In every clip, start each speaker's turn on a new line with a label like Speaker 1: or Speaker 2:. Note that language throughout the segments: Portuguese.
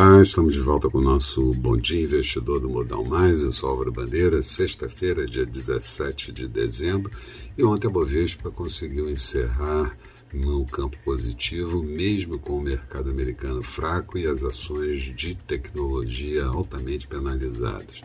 Speaker 1: Olá, estamos de volta com o nosso Bom Dia Investidor do Modal Mais. Eu sou Álvaro Bandeira, sexta-feira, dia 17 de dezembro. E ontem a Bovespa conseguiu encerrar no campo positivo, mesmo com o mercado americano fraco e as ações de tecnologia altamente penalizadas.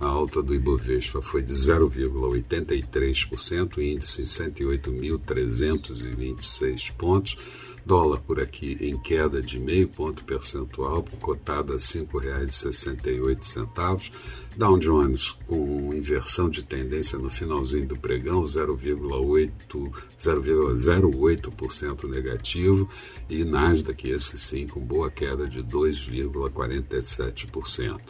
Speaker 1: A alta do Ibovespa foi de 0,83%, índice em 108.326 pontos Dólar por aqui em queda de meio ponto percentual, cotada a R$ 5,68. Dow Jones com inversão de tendência no finalzinho do pregão, 0,08% negativo, e Nasdaq, esse sim, com boa queda de 2,47%.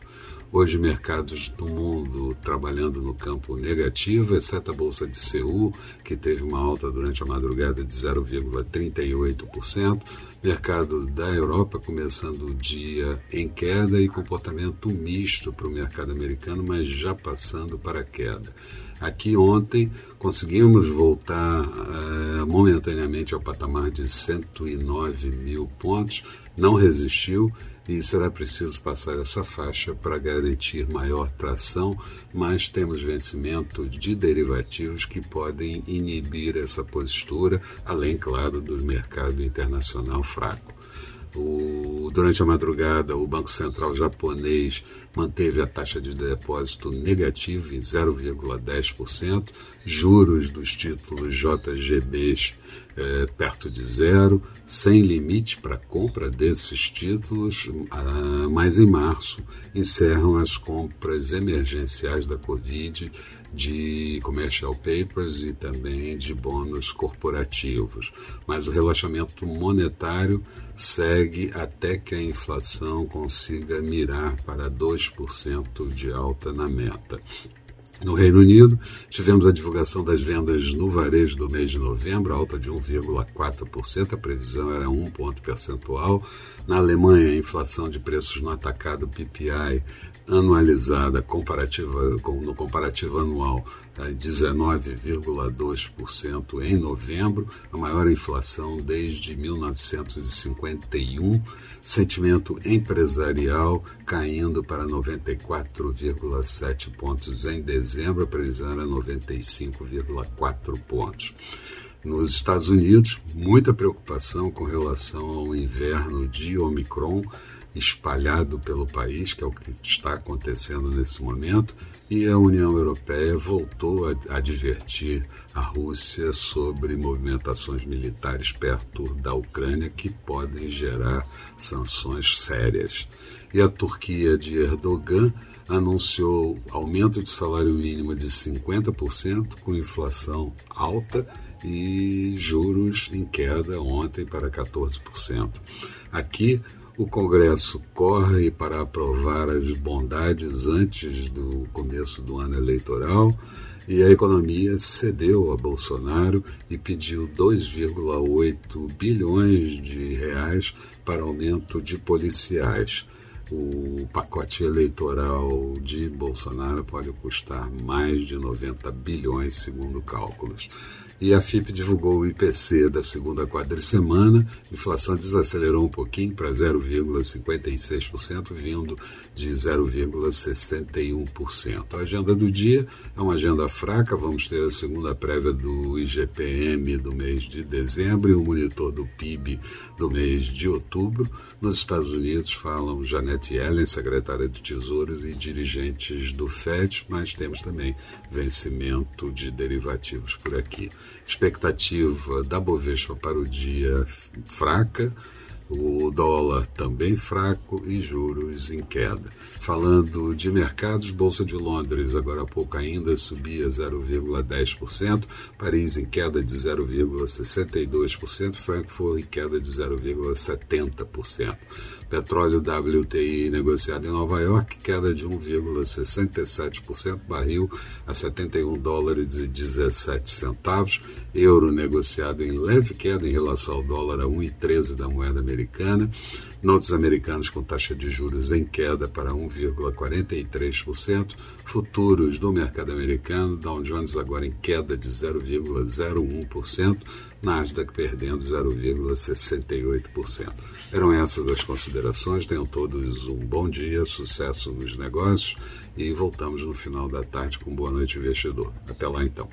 Speaker 1: Hoje, mercados do mundo trabalhando no campo negativo, exceto a Bolsa de Seul, que teve uma alta durante a madrugada de 0,38%. Mercado da Europa começando o dia em queda e comportamento misto para o mercado americano, mas já passando para a queda. Aqui ontem conseguimos voltar uh, momentaneamente ao patamar de 109 mil pontos, não resistiu e será preciso passar essa faixa para garantir maior tração, mas temos vencimento de derivativos que podem inibir essa postura, além, claro, do mercado internacional fraco. O, durante a madrugada, o Banco Central japonês manteve a taxa de depósito negativa em 0,10%, juros dos títulos JGBs eh, perto de zero, sem limite para compra desses títulos, ah, mas em março encerram as compras emergenciais da Covid de commercial papers e também de bônus corporativos. Mas o relaxamento monetário segue até que a inflação consiga mirar para 2% de alta na meta. No Reino Unido, tivemos a divulgação das vendas no varejo do mês de novembro, alta de 1,4%, a previsão era um ponto percentual. Na Alemanha, a inflação de preços no atacado PPI anualizada comparativa, no comparativo anual 19,2% em novembro, a maior inflação desde 1951. Sentimento empresarial caindo para 94,7 pontos em dezembro, a previsão era 95,4 pontos. Nos Estados Unidos, muita preocupação com relação ao inverno de Omicron espalhado pelo país, que é o que está acontecendo nesse momento, e a União Europeia voltou a advertir a Rússia sobre movimentações militares perto da Ucrânia que podem gerar sanções sérias. E a Turquia de Erdogan anunciou aumento de salário mínimo de 50%, com inflação alta e juros em queda ontem para 14%. Aqui, o Congresso corre para aprovar as bondades antes do começo do ano eleitoral e a economia cedeu a Bolsonaro e pediu 2,8 bilhões de reais para aumento de policiais. O pacote eleitoral de Bolsonaro pode custar mais de 90 bilhões, segundo cálculos. E a FIP divulgou o IPC da segunda quadricemana, inflação desacelerou um pouquinho para 0,56%, vindo de 0,61%. A agenda do dia é uma agenda fraca, vamos ter a segunda prévia do IGPM do mês de dezembro e o monitor do PIB do mês de outubro. Nos Estados Unidos falam Janet Yellen, secretária de Tesouros, e dirigentes do FED, mas temos também vencimento de derivativos por aqui. Expectativa da Bovespa para o dia fraca, o dólar também fraco e juros em queda. Falando de mercados, Bolsa de Londres agora há pouco ainda subia 0,10%, Paris em queda de 0,62%, Frankfurt em queda de 0,70%. Petróleo WTI negociado em Nova York, queda de 1,67%, barril a 71 dólares e 17 centavos. Euro negociado em leve queda em relação ao dólar a 1,13 da moeda americana americana. Notos americanos com taxa de juros em queda para 1,43%. Futuros do mercado americano, Dow Jones agora em queda de 0,01%. Nasdaq perdendo 0,68%. Eram essas as considerações. Tenham todos um bom dia, sucesso nos negócios e voltamos no final da tarde com Boa Noite Investidor. Até lá então.